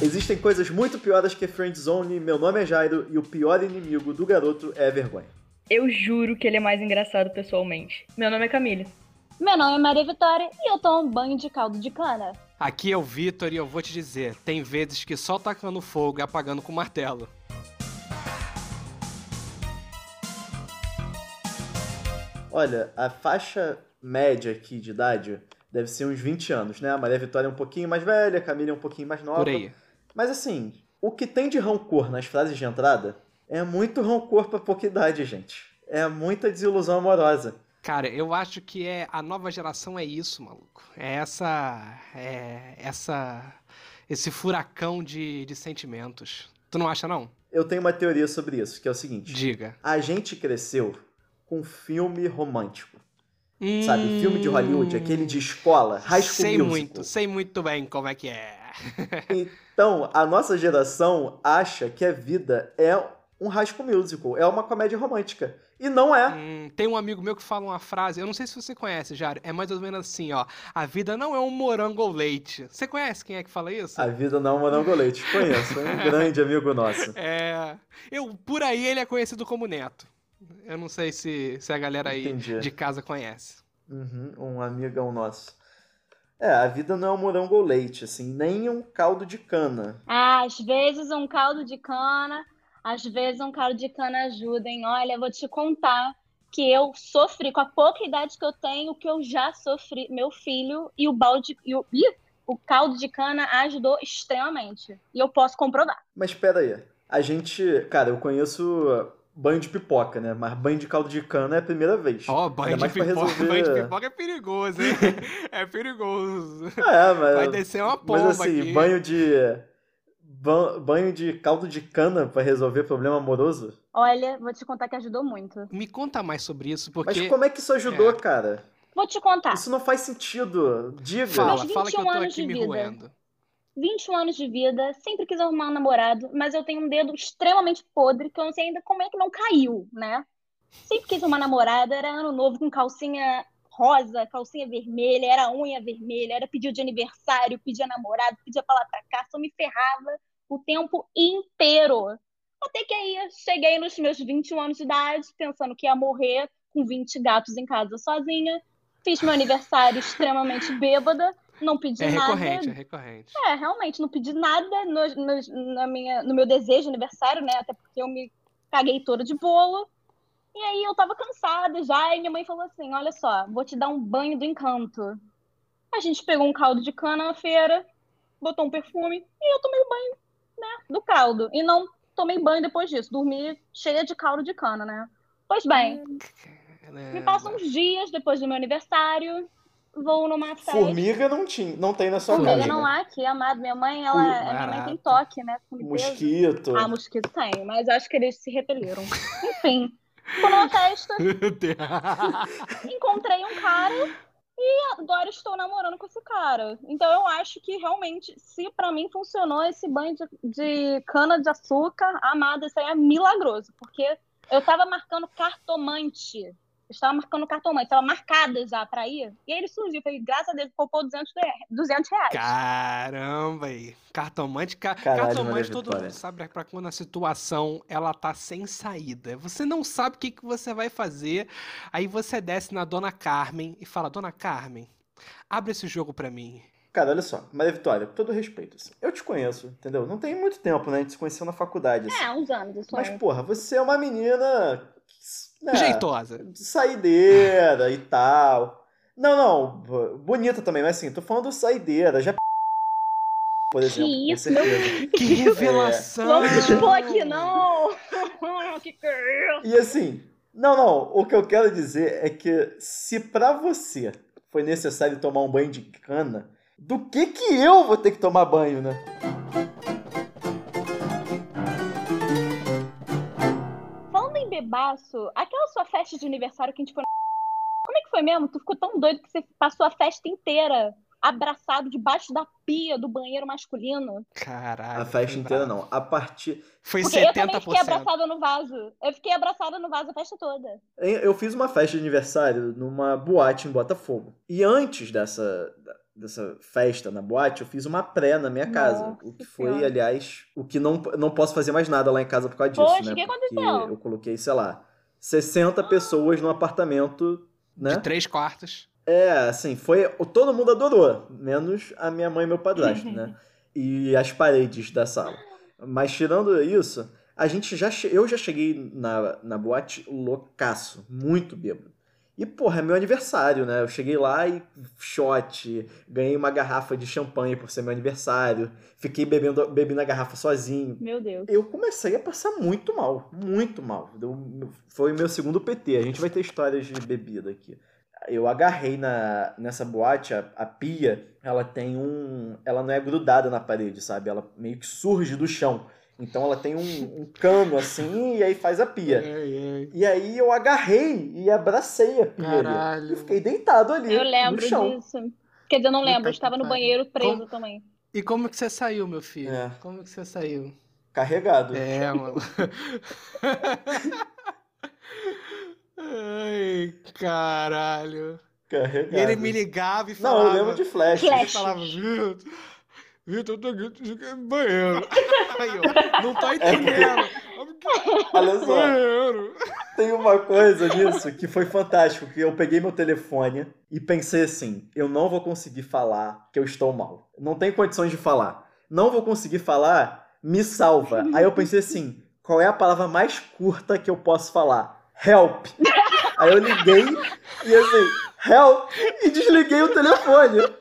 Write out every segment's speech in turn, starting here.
Existem coisas muito piores que Friendzone, meu nome é Jairo e o pior inimigo do garoto é a vergonha. Eu juro que ele é mais engraçado pessoalmente. Meu nome é Camille. Meu nome é Maria Vitória e eu tomo banho de caldo de cana. Aqui é o Vitor e eu vou te dizer, tem vezes que só tacando fogo e apagando com martelo. Olha, a faixa média aqui de idade deve ser uns 20 anos, né? A Maria Vitória é um pouquinho mais velha, a Camila é um pouquinho mais nova. Por aí. Mas assim, o que tem de rancor nas frases de entrada é muito rancor pra pouca idade, gente. É muita desilusão amorosa. Cara, eu acho que é a nova geração é isso, maluco. É essa. É essa. Esse furacão de, de sentimentos. Tu não acha, não? Eu tenho uma teoria sobre isso, que é o seguinte: Diga. a gente cresceu com filme romântico. Hum, Sabe, filme de Hollywood, aquele de escola, high school Sei musical. muito, sei muito bem como é que é. Então, a nossa geração acha que a vida é um school musical, é uma comédia romântica. E não é. Hum, tem um amigo meu que fala uma frase, eu não sei se você conhece, Jário, é mais ou menos assim, ó. A vida não é um morango ou leite. Você conhece quem é que fala isso? A vida não é um morango leite. Conheço, é um grande amigo nosso. É. Eu, por aí ele é conhecido como Neto. Eu não sei se, se a galera aí Entendi. de casa conhece. Uhum, um amigão nosso. É, a vida não é um morango ou leite, assim, nem um caldo de cana. Às vezes um caldo de cana, às vezes um caldo de cana ajuda, hein? Olha, eu vou te contar que eu sofri com a pouca idade que eu tenho, que eu já sofri, meu filho e o balde e o, ih, o caldo de cana ajudou extremamente. E eu posso comprovar. Mas espera aí, a gente, cara, eu conheço banho de pipoca, né? Mas banho de caldo de cana é a primeira vez. Ó, banho Ainda de pipoca. resolver- Banho de pipoca é perigoso, hein? é perigoso. É, mas, Vai descer uma pomba mas assim, aqui. banho de ban- banho de caldo de cana pra resolver problema amoroso? Olha, vou te contar que ajudou muito. Me conta mais sobre isso, porque. Mas como é que isso ajudou, É. cara? Vou te contar. Isso não faz sentido. Diga. Fala, fala que eu 21 tô aqui me vida. roendo. 21 anos de vida, sempre quis arrumar um namorado, mas eu tenho um dedo extremamente podre que eu não sei ainda como é que não caiu, né? Sempre quis uma namorada, era ano novo com calcinha rosa, calcinha vermelha, era unha vermelha, era pedido de aniversário, pedia namorado, pedia pra lá pra cá, só me ferrava o tempo inteiro. Até que aí cheguei nos meus 21 anos de idade, pensando que ia morrer com 20 gatos em casa sozinha. Fiz meu aniversário extremamente bêbada, não pedi É nada. recorrente, é recorrente. É, realmente, não pedi nada no, no- na minha, no meu desejo de aniversário, né? Até porque eu me caguei toda de bolo. E aí eu tava cansada já, e minha mãe falou assim: olha só, vou te dar um banho do encanto. A gente pegou um caldo de cana na feira, botou um perfume, e eu tomei o banho, né, do caldo. E não tomei banho depois disso, dormi cheia de caldo de cana, né? Pois bem, me passam uns dias depois do meu aniversário, vou numa festa. Formiga não tinha, não tem na sua Formiga casa. não né? há aqui, amado. Minha mãe, ela, minha mãe tem toque, né? Mosquito. Ah, mosquito tem, mas acho que eles se repeliram. Enfim, fui numa festa, encontrei um cara e agora estou namorando com esse cara. Então eu acho que realmente, se pra mim funcionou esse banho de, de cana de açúcar, amada, isso aí é milagroso, porque eu tava marcando cartomante. Eu estava marcando cartomante, estava marcada já pra ir. E aí ele surgiu, falei, graças a Deus, poupou 200 reais. 200 reais. Caramba, aí. Cartomante, ca- Caralho, cartomante Maria todo Vitória. mundo sabe pra quando a situação ela tá sem saída. Você não sabe o que, que você vai fazer. Aí você desce na Dona Carmen e fala: Dona Carmen, abre esse jogo pra mim. Cara, olha só, Maria Vitória, com todo respeito, assim, eu te conheço, entendeu? Não tem muito tempo, né? A gente se conheceu na faculdade, assim. É, uns anos, isso Mas, porra, você é uma menina. Né, Jeitosa. de saideira e tal. Não, não, bonita também, mas assim, tô falando saideira, já. Por exemplo. com isso, meu. Que revelação! Vamos expor aqui, não! que que é? E assim, não, não, o que eu quero dizer é que se pra você foi necessário tomar um banho de cana, do que que eu vou ter que tomar banho, né? Bebaço, aquela sua festa de aniversário que a gente foi. Como é que foi mesmo? Tu ficou tão doido que você passou a festa inteira abraçado debaixo da pia do banheiro masculino. Caralho. A festa inteira não. A partir. Foi Porque eu também 70%. fiquei abraçada no vaso. Eu fiquei abraçada no vaso a festa toda. Eu fiz uma festa de aniversário numa boate em Botafogo. E antes dessa, dessa festa na boate, eu fiz uma pré na minha casa. Nossa O que foi, Senhora. aliás, o que não, não posso fazer mais nada lá em casa por causa disso, Poxa, né? o que Porque aconteceu? eu coloquei, sei lá, 60 pessoas num apartamento, né? De três quartos. É, assim, foi. Todo mundo adorou, menos a minha mãe e meu padrasto, né? E as paredes da sala. Mas tirando isso, a gente já. che- Eu já cheguei na, na boate loucaço, muito bêbado. E, porra, é meu aniversário, né? Eu cheguei lá e shot, ganhei uma garrafa de champanhe por ser meu aniversário, fiquei bebendo, bebendo a garrafa sozinho Meu Deus. eu comecei a passar muito mal, muito mal. Deu- foi o meu segundo PT. A gente vai ter histórias de bebida aqui. Eu agarrei na, nessa boate, a, a pia, ela tem um. Ela não é grudada na parede, sabe? Ela meio que surge do chão. Então ela tem um, um cano assim e aí faz a pia. Ai, ai. E aí eu agarrei e abracei a pia ali. Caralho. E fiquei deitado ali Eu no lembro chão. disso. Quer dizer, eu não lembro. Eu estava no banheiro preso Como- também. E como que você saiu, meu filho? É. Como que você saiu? Carregado. É, mano. Ai, caralho. Carregado. E ele me ligava e Não, falava. eu lembro de flash. Flash. Ele falava, Vitor, Vitor, eu tô aqui no banheiro. Aí, ó, não tô entendendo. Olha só. Banheiro. Tem uma coisa nisso que foi fantástico, que eu peguei meu telefone e pensei assim, eu não vou conseguir falar que eu estou mal. Não tenho condições de falar. Não vou conseguir falar, me salva. Aí eu pensei assim, qual é a palavra mais curta que eu posso falar? Help. Aí eu liguei e assim, help, e desliguei o telefone. Meu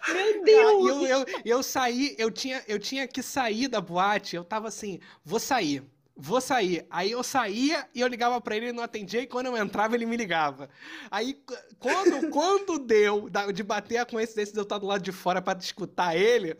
Cara, eu, eu, eu saí, eu tinha, eu tinha que sair da boate, eu tava assim, vou sair, vou sair. Aí eu saía e eu ligava pra ele, ele não atendia, e quando eu entrava ele me ligava. Aí qu- quando, quando deu de bater a coincidência de eu estar do lado de fora pra escutar ele,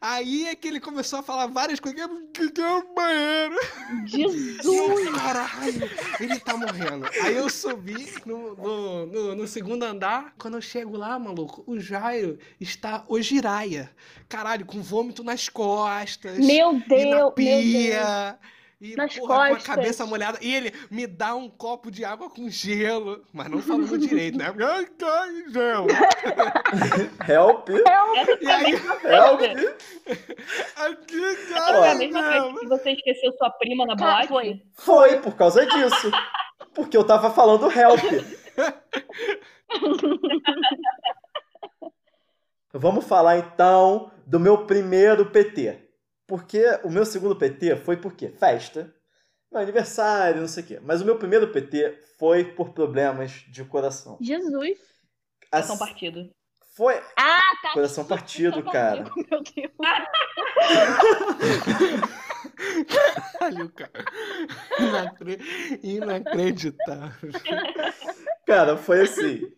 aí é que ele começou a falar várias coisas, que que é o banheiro? Jesus! caralho, ele tá morrendo. Aí eu subi no, no, no- no segundo andar. Quando eu chego lá, maluco, o Jairo está o giraia. Caralho, com vômito nas costas. Meu e na Deus! Meu Deus! E, Nas porra, com a costas. cabeça molhada. E ele me dá um copo de água com gelo. Mas não falando direito, né? Ai, ai, gelo. Help, Essa foi E aí, help. festa. aqui, Essa foi a mesma festa que você esqueceu sua prima na Cara, boate? foi. Foi por causa disso. Porque eu tava falando help. Vamos falar então do meu primeiro PT. Porque o meu segundo PT foi por quê? Festa, meu aniversário, não sei o quê. Mas o meu primeiro PT foi por problemas de coração. Jesus! As- São partido. Foi Ah, tá. coração partido, cara. Meu Deus. Caralho, cara. Inacre- Inacreditável. Cara, foi assim.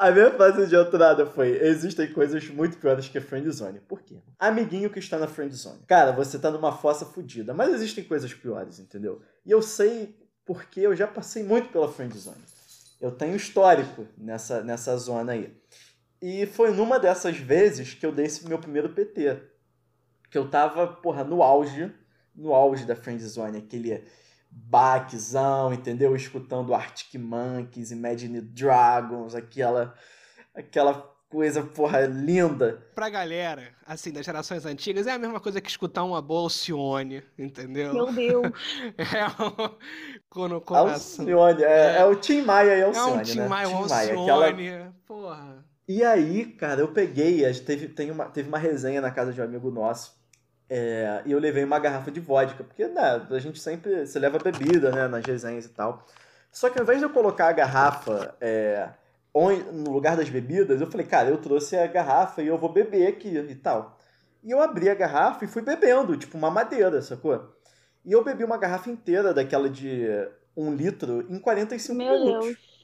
A minha frase de entrada foi: existem coisas muito piores que friendzone. Por quê? Amiguinho que está na friendzone. Cara, você tá numa fossa fodida, mas existem coisas piores, entendeu? E eu sei porque eu já passei muito pela friendzone. Eu tenho histórico nessa, nessa zona aí. E foi numa dessas vezes que eu dei esse meu primeiro PT. Que eu tava, porra, no auge, no auge da friendzone, aquele baquezão, entendeu? Escutando Arctic Monkeys, Imagine Dragons, aquela aquela coisa, porra, linda. Pra galera, assim, das gerações antigas, é a mesma coisa que escutar uma boa Alcione, entendeu? Meu Deus. É o... Quando o. Alcione, é, é o Tim Maia e É Alcione, um Tim né? Maia, Tim Maia, Alcione, aquela... porra. E aí, cara, eu peguei, a gente teve, tem uma, teve uma resenha na casa de um amigo nosso, é, e eu levei uma garrafa de vodka, porque, né, a gente sempre, você leva bebida, né, nas resenhas e tal. Só que ao invés de eu colocar a garrafa é, no lugar das bebidas, eu falei, cara, eu trouxe a garrafa e eu vou beber aqui e tal. E eu abri a garrafa e fui bebendo, tipo uma madeira, sacou? E eu bebi uma garrafa inteira daquela de um litro em 45 Meu minutos. Deus.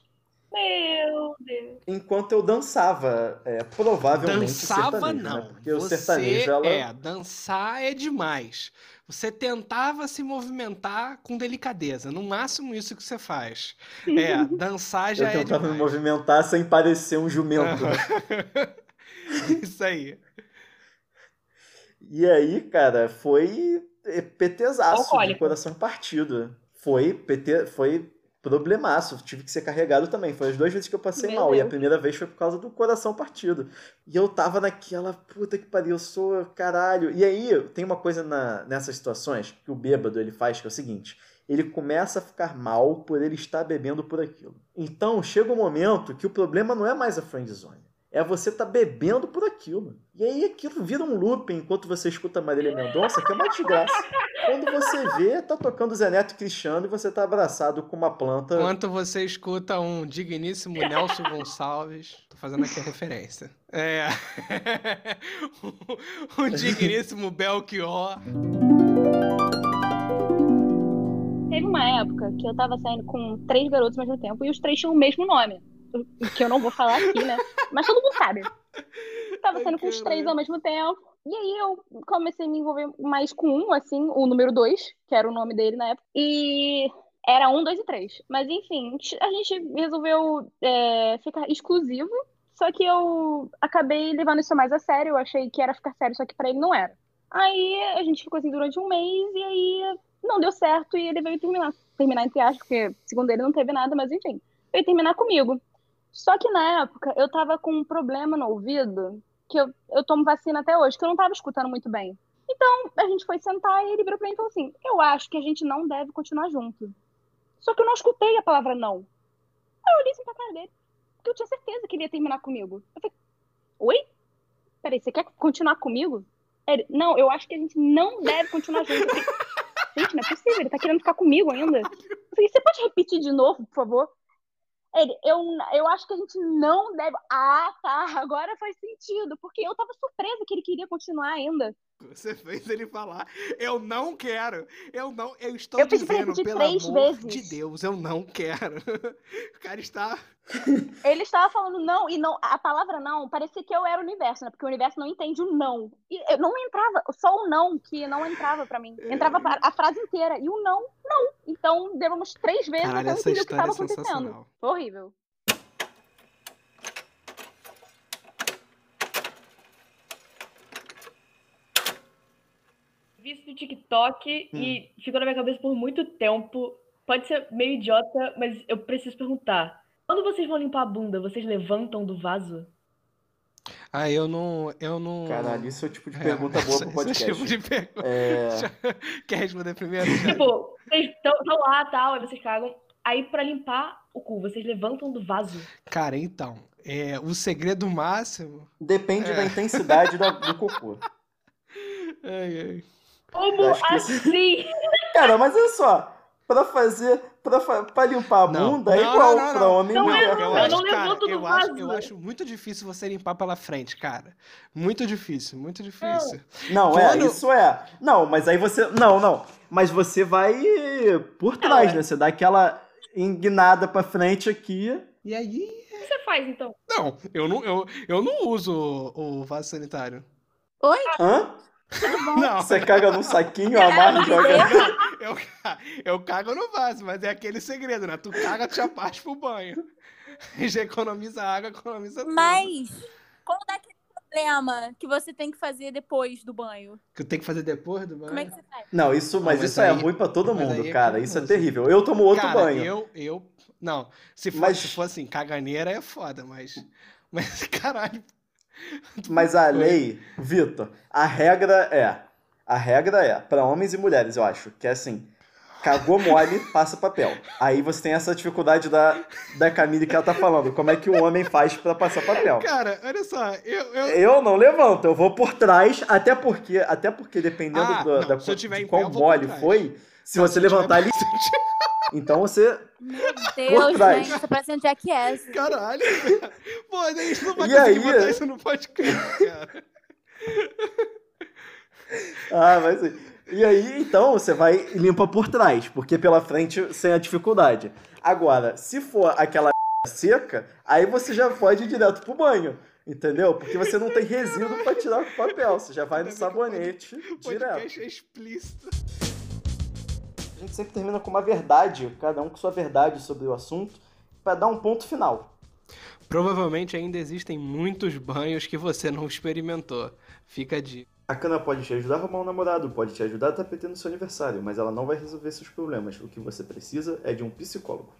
Meu Deus. Enquanto eu dançava, é, provavelmente Dançava sertanejo, não. né? Porque o Você, sertanejo, ela... É, dançar é demais. Você tentava se movimentar com delicadeza. No máximo isso que você faz. É, dançar já eu é tentava me demais. movimentar sem parecer um jumento. né? Isso aí. E aí, cara, foi PTzaço de coração partido. Foi PT, foi problemaço. Tive que ser carregado também. Foi as duas vezes que eu passei Meu mal. E a Deus. primeira vez foi por causa do coração partido. E eu tava naquela, puta que pariu, eu sou caralho. E aí, tem uma coisa na, nessas situações que o bêbado ele faz, que é o seguinte. Ele começa a ficar mal por ele estar bebendo por aquilo. Então, chega um momento que o problema não é mais a friend zone. É você tá bebendo por aquilo. E aí aquilo vira um looping enquanto você escuta Marília Mendonça, que é uma desgraça. Quando você vê, tá tocando Zé Neto Cristiano e você tá abraçado com uma planta. Enquanto você escuta um digníssimo Nelson Gonçalves, tô fazendo aqui a referência. É. o, o digníssimo Belchior. Teve uma época que eu tava saindo com três garotos ao mesmo tempo e os três tinham o mesmo nome. Que eu não vou falar aqui, né? Mas todo mundo sabe. Tava Ai, saindo com os três ao mesmo tempo. E aí eu comecei a me envolver mais com um, assim, o número dois, que era o nome dele na época. E era um, dois e três. Mas enfim, a gente resolveu é, ficar exclusivo. Só que eu acabei levando isso mais a sério. Eu achei que era ficar sério, só que pra ele não era. Aí a gente ficou assim durante um mês e aí não deu certo e ele veio terminar. Terminar entre aspas, porque segundo ele não teve nada, mas enfim. Veio terminar comigo. Só que na época eu tava com um problema no ouvido, que eu, eu tomo vacina até hoje, que eu não tava escutando muito bem. Então a gente foi sentar e ele virou pra mim e falou assim: Eu acho que a gente não deve continuar junto. Só que eu não escutei a palavra não. Aí eu olhei assim pra cara dele, porque eu tinha certeza que ele ia terminar comigo. Eu falei: Oi? Peraí, você quer continuar comigo? Ele, não, eu acho que a gente não deve continuar junto. Falei, gente, não é possível, ele tá querendo ficar comigo ainda. Eu falei, você pode repetir de novo, por favor? Ele, eu, eu acho que a gente não deve. Ah, tá, agora faz sentido, porque eu tava surpresa que ele queria continuar ainda. Você fez ele falar. Eu não quero. Eu não. Eu estou Eu dizendo, pelo três amor vezes. de Deus, eu não quero. O cara está. Ele estava falando não, e não, a palavra não, parecia que eu era o universo, né? Porque o universo não entende o não. E eu não entrava, só o não que não entrava pra mim. Entrava a frase inteira, e o não, não. Então, deu umas três vezes Caralho, até eu essa entendi o que é estava acontecendo. sensacional. Foi horrível. Vi isso no TikTok e ficou na minha cabeça por muito tempo. Pode ser meio idiota, mas eu preciso perguntar. Quando vocês vão limpar a bunda, vocês levantam do vaso? Ah, eu não. Eu não. Caralho, isso é o tipo de É, pergunta boa pro esse- podcast. Esse tipo de pergunta. É, Quer responder primeiro? Tipo, vocês estão lá, tal, aí vocês cagam. Aí pra limpar o cu, vocês levantam do vaso? Cara, então. É, o segredo máximo. Depende É. da intensidade do, do cocô. Ai, ai. Como que assim? Cara, mas olha só. Pra fazer. Pra, pra limpar a Não. bunda é Não, igual não, não, pra homem e Não, mulher. eu eu acho, cara, eu acho, eu acho muito difícil você limpar pela frente, cara. Muito difícil, muito difícil. Não, é, Quando- isso é. Não, mas aí você. Não, não. Mas você vai por trás, ué. né? Você dá aquela enguinada pra frente aqui. E aí. O que você faz, então? Não, eu não, eu, eu não uso o, o vaso sanitário. Hã? Não, Você caga num saquinho, amarra e joga. eu, eu cago no vaso, mas é aquele segredo, né? Tu caga, tu já parte pro banho. Já economiza água, economiza tudo. Mas qual é aquele problema que você tem que fazer depois do banho? Que eu tenho que fazer depois do banho? Como é que você faz? Não, isso, mas, mas isso é aí- ruim pra todo mundo, aí é cara. como Isso é você- terrível. Eu tomo outro Cara, banho. eu, eu... Não, se for, Mas- se for assim, caganeira é foda, mas... Mas, caralho... Mas a lei, Vitor, a regra é. A regra é, pra homens e mulheres, eu acho, que é assim. Cagou mole, passa papel. Aí você tem essa dificuldade da, da Camille que ela tá falando. Como é que o homem faz pra passar papel? Cara, olha só, eu... eu... Eu não levanto, eu vou por trás, até porque, até porque dependendo Ah, do- não, da, se eu tiver de pé, quão mole foi, se Não, você eu tiver- levantar ali, então você. Meu Deus, trás. gente, você parece um jackass. Caralho, pô, a gente não vai E conseguir aí? botar isso no podcast, cara. Ah, mas assim. E aí, então, você vai e limpa por trás, porque pela frente sem a dificuldade. Agora, se for aquela seca, aí você já pode ir direto pro banho. Entendeu? Porque você não tem resíduo pra tirar o papel. Você já vai no sabonete direto. podcast é explícito. A gente sempre termina com uma verdade, cada um com sua verdade sobre o assunto, pra dar um ponto final. Provavelmente ainda existem muitos banhos que você não experimentou. Fica a dica. A cana pode te ajudar a arrumar um namorado, pode te ajudar a tapeter no seu aniversário, mas ela não vai resolver seus problemas. O que você precisa é de um psicólogo.